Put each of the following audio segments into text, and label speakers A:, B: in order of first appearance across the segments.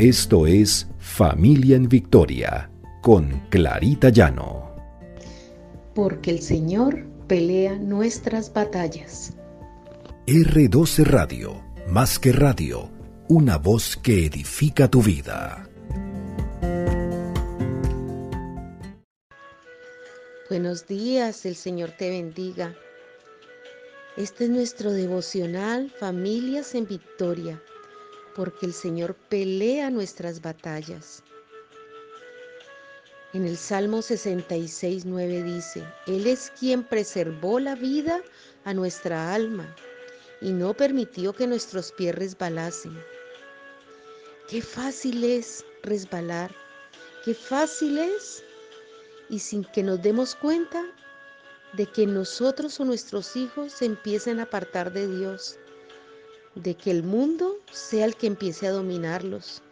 A: Esto es Familia en Victoria con Clarita Llano.
B: Porque el Señor pelea nuestras batallas.
A: R12 Radio, más que radio, una voz que edifica tu vida.
B: Buenos días, el Señor te bendiga. Este es nuestro devocional Familias en Victoria, porque el Señor pelea nuestras batallas. En el Salmo 66, 9 dice, Él es quien preservó la vida a nuestra alma y no permitió que nuestros pies resbalasen. Qué fácil es resbalar, qué fácil es y sin que nos demos cuenta de que nosotros o nuestros hijos se empiecen a apartar de Dios, de que el mundo sea el que empiece a dominarlos.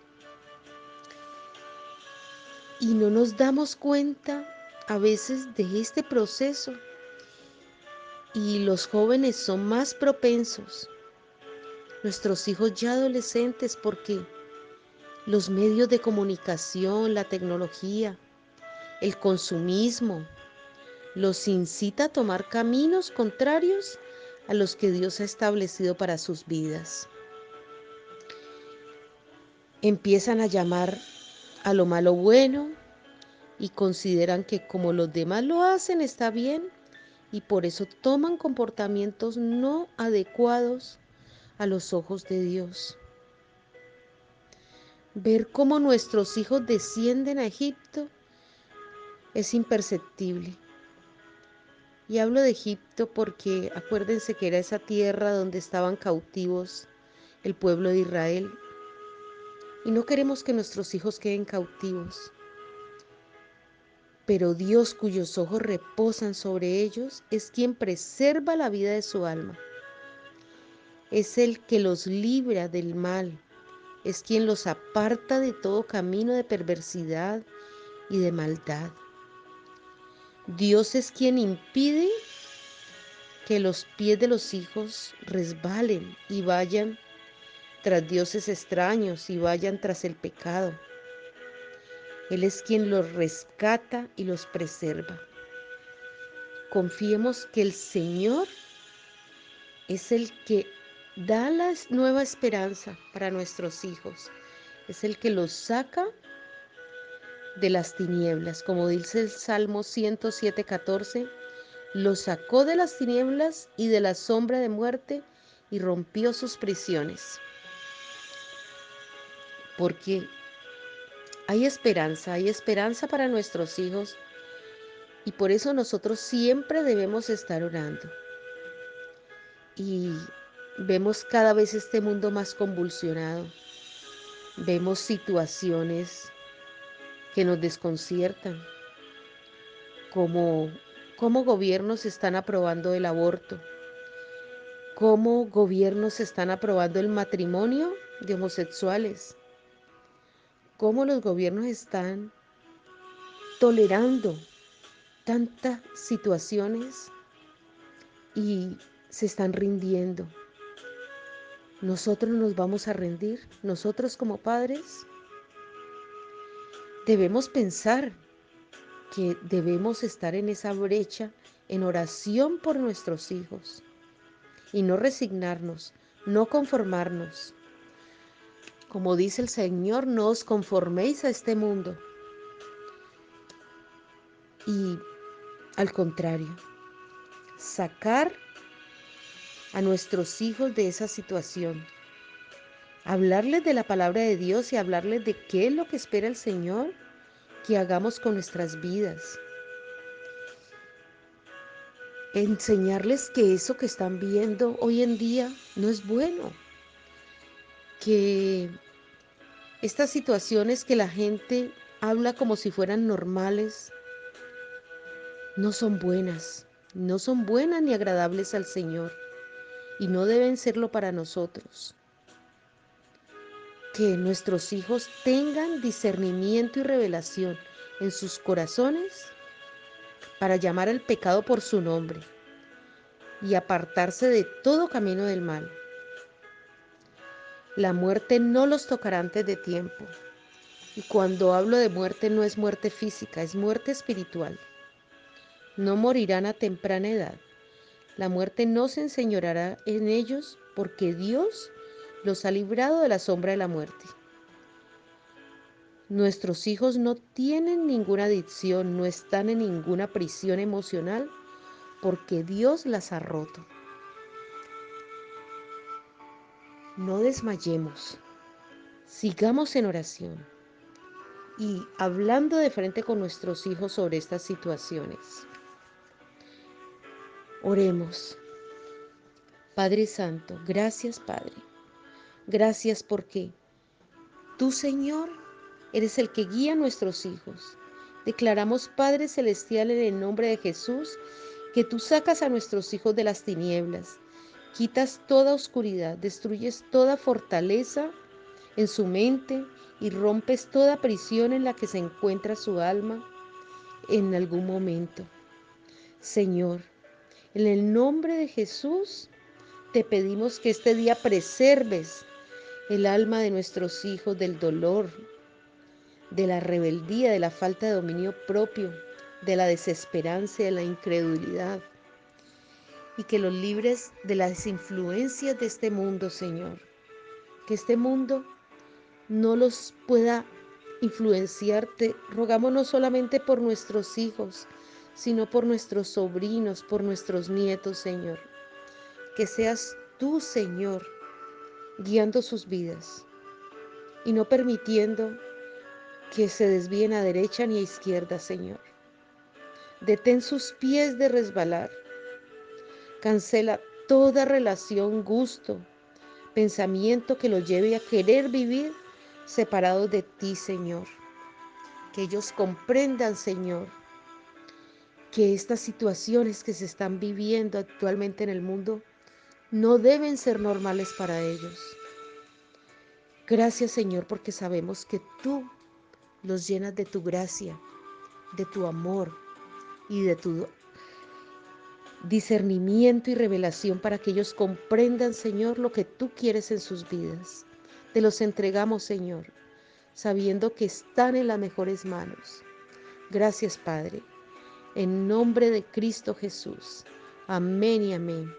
B: Y no nos damos cuenta a veces de este proceso. Y los jóvenes son más propensos, nuestros hijos ya adolescentes, porque los medios de comunicación, la tecnología, el consumismo, los incita a tomar caminos contrarios a los que Dios ha establecido para sus vidas. Empiezan a llamar a lo malo bueno y consideran que como los demás lo hacen está bien y por eso toman comportamientos no adecuados a los ojos de Dios. Ver cómo nuestros hijos descienden a Egipto es imperceptible. Y hablo de Egipto porque acuérdense que era esa tierra donde estaban cautivos el pueblo de Israel. Y no queremos que nuestros hijos queden cautivos. Pero Dios cuyos ojos reposan sobre ellos es quien preserva la vida de su alma. Es el que los libra del mal. Es quien los aparta de todo camino de perversidad y de maldad. Dios es quien impide que los pies de los hijos resbalen y vayan tras dioses extraños y vayan tras el pecado. Él es quien los rescata y los preserva. Confiemos que el Señor es el que da la nueva esperanza para nuestros hijos. Es el que los saca de las tinieblas, como dice el Salmo 107.14, lo sacó de las tinieblas y de la sombra de muerte y rompió sus prisiones. Porque hay esperanza, hay esperanza para nuestros hijos y por eso nosotros siempre debemos estar orando. Y vemos cada vez este mundo más convulsionado. Vemos situaciones que nos desconciertan, como cómo gobiernos están aprobando el aborto, cómo gobiernos están aprobando el matrimonio de homosexuales, cómo los gobiernos están tolerando tantas situaciones y se están rindiendo. Nosotros nos vamos a rendir, nosotros como padres debemos pensar que debemos estar en esa brecha en oración por nuestros hijos y no resignarnos, no conformarnos. Como dice el Señor, no os conforméis a este mundo. Y al contrario, sacar a nuestros hijos de esa situación hablarles de la palabra de Dios y hablarles de qué es lo que espera el Señor que hagamos con nuestras vidas. Enseñarles que eso que están viendo hoy en día no es bueno. Que estas situaciones que la gente habla como si fueran normales no son buenas, no son buenas ni agradables al Señor y no deben serlo para nosotros que nuestros hijos tengan discernimiento y revelación en sus corazones para llamar al pecado por su nombre y apartarse de todo camino del mal. La muerte no los tocará antes de tiempo. Y cuando hablo de muerte no es muerte física, es muerte espiritual. No morirán a temprana edad. La muerte no se enseñorará en ellos porque Dios los ha librado de la sombra de la muerte. Nuestros hijos no tienen ninguna adicción, no están en ninguna prisión emocional porque Dios las ha roto. No desmayemos, sigamos en oración y hablando de frente con nuestros hijos sobre estas situaciones. Oremos. Padre Santo, gracias Padre. Gracias porque tú Señor eres el que guía a nuestros hijos. Declaramos Padre Celestial en el nombre de Jesús que tú sacas a nuestros hijos de las tinieblas, quitas toda oscuridad, destruyes toda fortaleza en su mente y rompes toda prisión en la que se encuentra su alma en algún momento. Señor, en el nombre de Jesús, te pedimos que este día preserves el alma de nuestros hijos del dolor, de la rebeldía, de la falta de dominio propio, de la desesperanza, de la incredulidad, y que los libres de las influencias de este mundo, Señor. Que este mundo no los pueda influenciarte. Rogamos no solamente por nuestros hijos, sino por nuestros sobrinos, por nuestros nietos, Señor. Que seas tú, Señor, guiando sus vidas y no permitiendo que se desvíen a derecha ni a izquierda, Señor. Detén sus pies de resbalar. Cancela toda relación, gusto, pensamiento que los lleve a querer vivir separados de ti, Señor. Que ellos comprendan, Señor, que estas situaciones que se están viviendo actualmente en el mundo no deben ser normales para ellos. Gracias Señor porque sabemos que tú los llenas de tu gracia, de tu amor y de tu discernimiento y revelación para que ellos comprendan Señor lo que tú quieres en sus vidas. Te los entregamos Señor, sabiendo que están en las mejores manos. Gracias Padre en nombre de Cristo Jesús. Amén y amén.